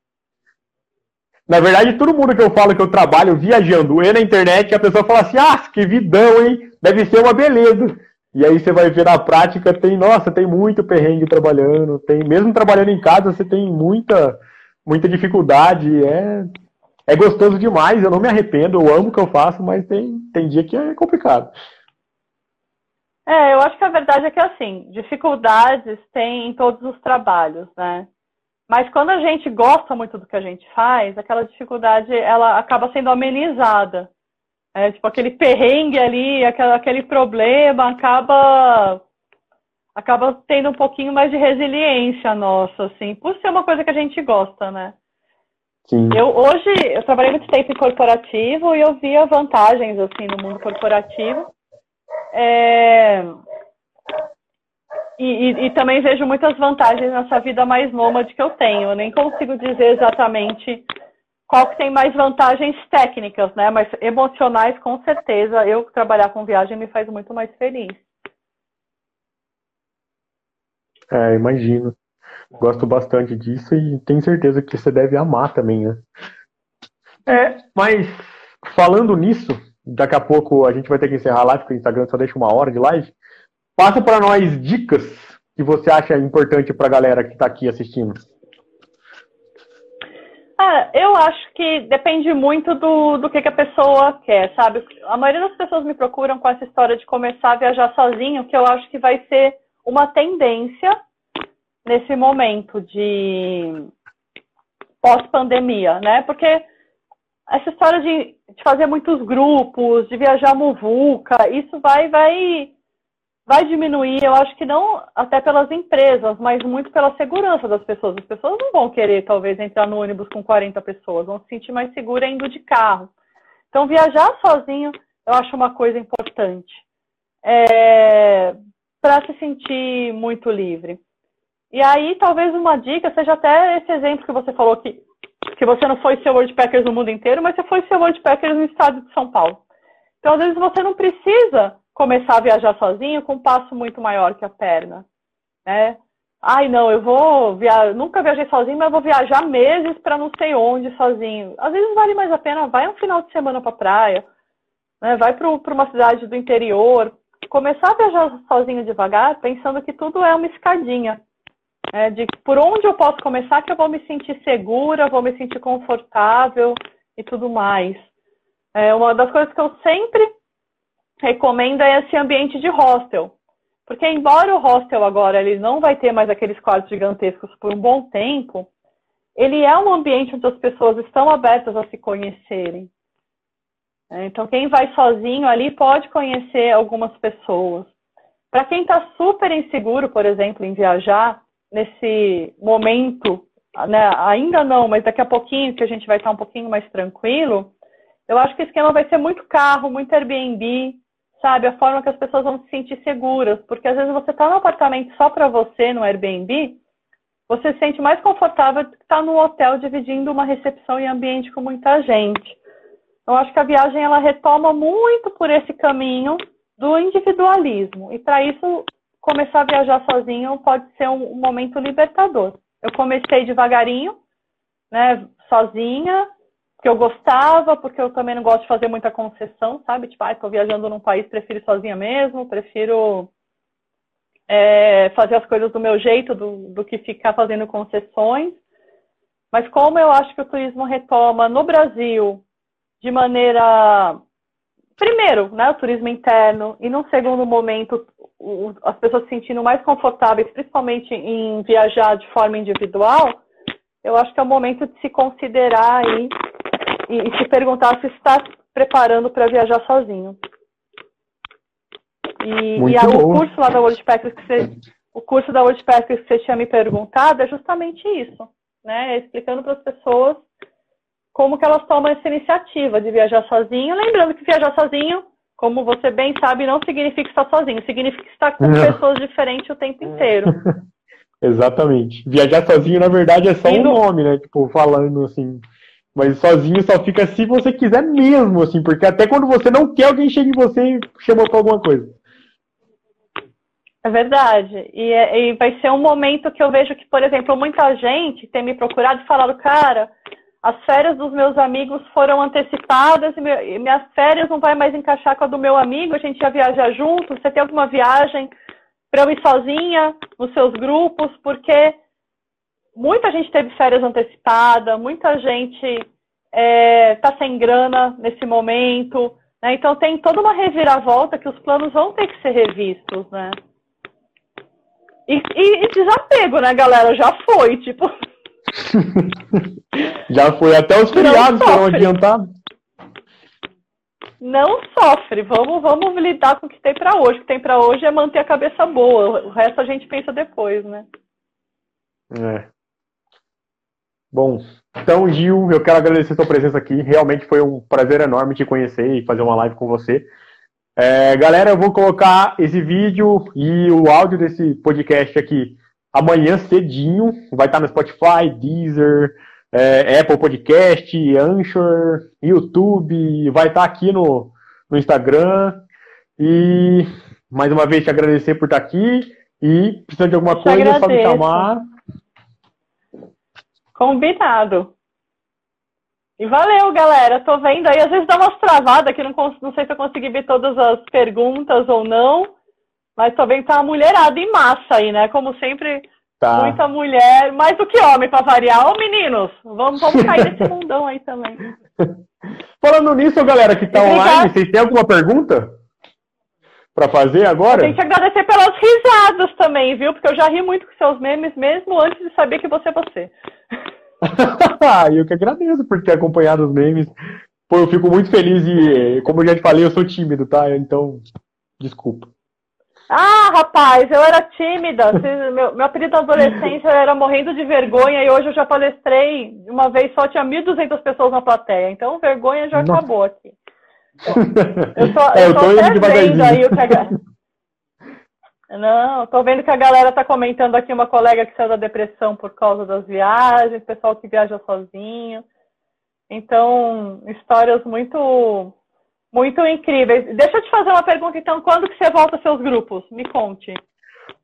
Na verdade, todo mundo que eu falo que eu trabalho viajando e na internet, a pessoa fala assim: ah, que vidão, hein? Deve ser uma beleza. E aí você vai ver na prática, tem, nossa, tem muito perrengue trabalhando, tem, mesmo trabalhando em casa, você tem muita, muita dificuldade, é, é gostoso demais, eu não me arrependo, eu amo o que eu faço, mas tem, tem dia que é complicado.
É, eu acho que a verdade é que assim, dificuldades tem em todos os trabalhos, né? Mas quando a gente gosta muito do que a gente faz, aquela dificuldade ela acaba sendo amenizada. É, tipo, aquele perrengue ali, aquela, aquele problema acaba acaba tendo um pouquinho mais de resiliência nossa, assim, por ser uma coisa que a gente gosta, né? Sim. Eu hoje eu trabalhei muito tempo em corporativo e eu via vantagens assim no mundo corporativo. É, e, e, e, também vejo muitas vantagens nessa vida mais nômade que eu tenho. Eu nem consigo dizer exatamente qual que tem mais vantagens técnicas, né? Mas emocionais, com certeza, eu trabalhar com viagem me faz muito mais feliz.
É, imagino. Gosto bastante disso e tenho certeza que você deve amar também, né? É, mas falando nisso, daqui a pouco a gente vai ter que encerrar a live, porque o Instagram só deixa uma hora de live. Passa para nós dicas que você acha importante para a galera que está aqui assistindo.
Ah, eu acho que depende muito do, do que, que, a pessoa quer, sabe? A maioria das pessoas me procuram com essa história de começar a viajar sozinho, que eu acho que vai ser uma tendência nesse momento de pós-pandemia, né? Porque essa história de, de, fazer muitos grupos, de viajar muvuca, isso vai, vai vai diminuir, eu acho que não até pelas empresas, mas muito pela segurança das pessoas. As pessoas não vão querer, talvez, entrar no ônibus com 40 pessoas, vão se sentir mais segura indo de carro. Então, viajar sozinho, eu acho uma coisa importante. É, para se sentir muito livre. E aí, talvez uma dica seja até esse exemplo que você falou que, que você não foi ser Worldpackers no mundo inteiro, mas você foi ser Worldpackers no estado de São Paulo. Então, às vezes, você não precisa começar a viajar sozinho com um passo muito maior que a perna, né? Ai, não, eu vou viajar, nunca viajei sozinho, mas vou viajar meses para não sei onde sozinho. Às vezes vale mais a pena, vai um final de semana para praia, né? Vai para uma cidade do interior, começar a viajar sozinho devagar, pensando que tudo é uma escadinha. Né? De por onde eu posso começar que eu vou me sentir segura, vou me sentir confortável e tudo mais. É uma das coisas que eu sempre recomenda esse ambiente de hostel. Porque embora o hostel agora ele não vai ter mais aqueles quartos gigantescos por um bom tempo, ele é um ambiente onde as pessoas estão abertas a se conhecerem. É, então, quem vai sozinho ali pode conhecer algumas pessoas. Para quem está super inseguro, por exemplo, em viajar, nesse momento, né, ainda não, mas daqui a pouquinho que a gente vai estar um pouquinho mais tranquilo, eu acho que o esquema vai ser muito carro, muito Airbnb, sabe? A forma que as pessoas vão se sentir seguras. Porque às vezes você está no apartamento só para você, no Airbnb, você se sente mais confortável do que estar tá no hotel dividindo uma recepção e ambiente com muita gente. Então, acho que a viagem ela retoma muito por esse caminho do individualismo. E para isso, começar a viajar sozinho pode ser um, um momento libertador. Eu comecei devagarinho, né, sozinha, porque eu gostava, porque eu também não gosto de fazer muita concessão, sabe? Tipo, ah, tô viajando num país, prefiro ir sozinha mesmo, prefiro é, fazer as coisas do meu jeito do, do que ficar fazendo concessões. Mas como eu acho que o turismo retoma no Brasil de maneira. Primeiro, né, o turismo interno, e num segundo momento, o, as pessoas se sentindo mais confortáveis, principalmente em viajar de forma individual, eu acho que é o momento de se considerar aí e, e se perguntar se está preparando para viajar sozinho. E, e a, o curso lá da World Packers que você, o curso da World Packers que você tinha me perguntado é justamente isso, né? Explicando para as pessoas como que elas tomam essa iniciativa de viajar sozinho. Lembrando que viajar sozinho, como você bem sabe, não significa estar sozinho, significa estar com não. pessoas diferentes o tempo inteiro.
Exatamente. Viajar sozinho, na verdade, é só Indo... um nome, né? Tipo, falando assim. Mas sozinho só fica se você quiser mesmo, assim, porque até quando você não quer, alguém chega em você e chama pra alguma coisa.
É verdade. E, é, e, vai ser um momento que eu vejo que, por exemplo, muita gente tem me procurado e falado, cara, as férias dos meus amigos foram antecipadas e, minhas férias não vai mais encaixar com a do meu amigo, a gente ia viajar junto, você tem alguma viagem para eu ir sozinha nos seus grupos, porque muita gente teve férias antecipadas, muita gente está é, tá sem grana nesse momento, né? Então tem toda uma reviravolta que os planos vão ter que ser revistos, né? E, e, e desapego, né, galera? Já foi, tipo.
Já foi até os feriados foram adiantados.
Não sofre. Vamos, vamos lidar com o que tem para hoje. O que tem para hoje é manter a cabeça boa. O resto a gente pensa depois, né?
É. Bom, então, Gil, eu quero agradecer sua presença aqui. Realmente foi um prazer enorme te conhecer e fazer uma live com você. É, galera, eu vou colocar esse vídeo e o áudio desse podcast aqui amanhã cedinho. Vai estar no Spotify, Deezer, é, Apple Podcast, Anchor, YouTube. Vai estar aqui no, no Instagram. E mais uma vez te agradecer por estar aqui. E precisando de alguma coisa, é só me chamar.
Combinado. E valeu, galera. Tô vendo aí, às vezes dá umas travadas que não, não sei se eu consegui ver todas as perguntas ou não. Mas que tá uma mulherada em massa aí, né? Como sempre, tá. muita mulher, mais do que homem para variar. Ô, meninos, vamos, vamos cair nesse mundão aí também.
Falando nisso, galera que tá online, vocês têm alguma pergunta? para fazer agora?
Tem que agradecer pelas risadas também, viu? Porque eu já ri muito com seus memes, mesmo antes de saber que você é você.
eu que agradeço por ter acompanhado os memes. Pô, eu fico muito feliz e, como eu já te falei, eu sou tímido, tá? Então, desculpa.
Ah, rapaz, eu era tímida. Meu, meu apelido na adolescência era morrendo de vergonha e hoje eu já palestrei uma vez só, tinha 1.200 pessoas na plateia. Então, vergonha já Nossa. acabou aqui. Eu, tô, é, eu, eu tô, tô até vendo aí o que a... Não, tô vendo que a galera tá comentando aqui uma colega que saiu da depressão por causa das viagens, pessoal que viaja sozinho. Então, histórias muito muito incríveis. Deixa eu te fazer uma pergunta, então, quando que você volta aos seus grupos? Me conte.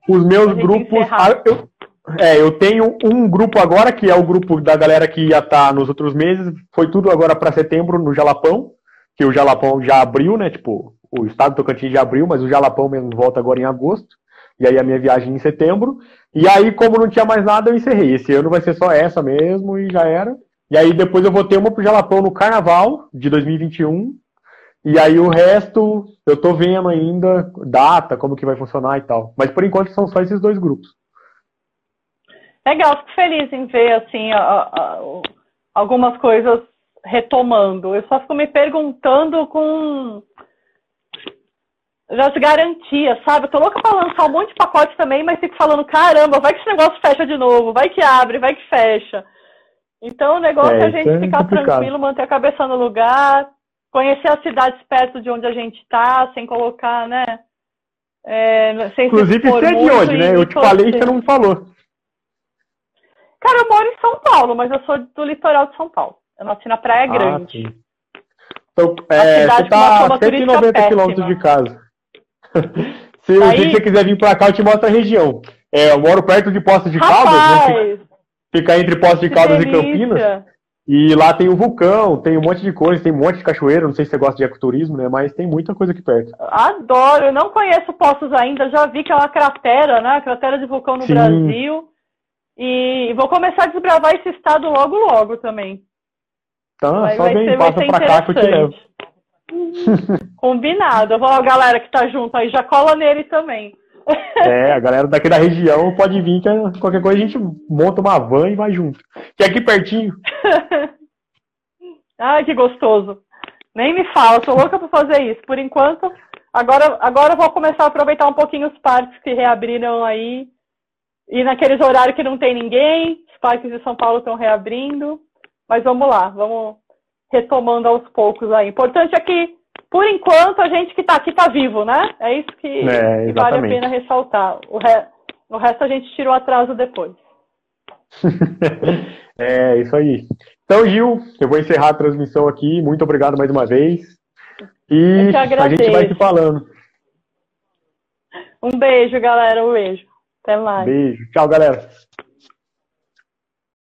Os meus grupos. Eu, é, eu tenho um grupo agora, que é o grupo da galera que ia estar tá nos outros meses. Foi tudo agora para setembro no Jalapão, que o Jalapão já abriu, né? Tipo, o estado do Tocantins já abriu, mas o Jalapão mesmo volta agora em agosto. E aí a minha viagem em setembro. E aí, como não tinha mais nada, eu encerrei. Esse ano vai ser só essa mesmo e já era. E aí depois eu vou ter uma pro Jalapão no Carnaval de 2021. E aí o resto eu tô vendo ainda, data, como que vai funcionar e tal. Mas por enquanto são só esses dois grupos.
Legal, fico feliz em ver assim a, a, algumas coisas retomando. Eu só fico me perguntando com as garantias, sabe? Eu tô louca pra lançar um monte de pacote também, mas fico falando, caramba, vai que esse negócio fecha de novo, vai que abre, vai que fecha. Então o negócio é, é a gente é ficar complicado. tranquilo, manter a cabeça no lugar, conhecer as cidades perto de onde a gente tá, sem colocar, né?
É, sem Inclusive, você é de onde, né? Eu te falei e você não falou.
Cara, eu moro em São Paulo, mas eu sou do litoral de São Paulo. Eu nasci na Praia ah, Grande. Sim.
Então, é, você tá a 190 quilômetros de casa. Se que você quiser vir pra cá, eu te mostro a região. É, eu moro perto de Poços de Caldas, né? Fica entre Poços de Caldas e Campinas. E lá tem o vulcão, tem um monte de coisa, tem um monte de cachoeira. Não sei se você gosta de ecoturismo, né? Mas tem muita coisa aqui perto.
Adoro, eu não conheço Poços ainda, já vi que é uma cratera, né? Cratera de vulcão no Sim. Brasil. E vou começar a desbravar esse estado logo, logo também.
Então, vai, só vai vem, ser, passa pra cá que eu te levo.
Combinado. Vou, a galera que tá junto aí já cola nele também.
É, a galera daqui da região pode vir, que qualquer coisa a gente monta uma van e vai junto. Que é aqui pertinho.
Ai, que gostoso. Nem me fala, tô louca pra fazer isso. Por enquanto, agora, agora eu vou começar a aproveitar um pouquinho os parques que reabriram aí. E naqueles horários que não tem ninguém, os parques de São Paulo estão reabrindo. Mas vamos lá, vamos retomando aos poucos aí. Importante é que por enquanto, a gente que está aqui está vivo, né? É isso que, é, que, vale a pena ressaltar. O, re... o resto a gente tira o atraso depois.
é, isso aí. Então, Gil, eu vou encerrar a transmissão aqui. Muito obrigado mais uma vez. E a gente vai se falando.
Um beijo, galera. Um beijo. Até mais.
Beijo. Tchau, galera.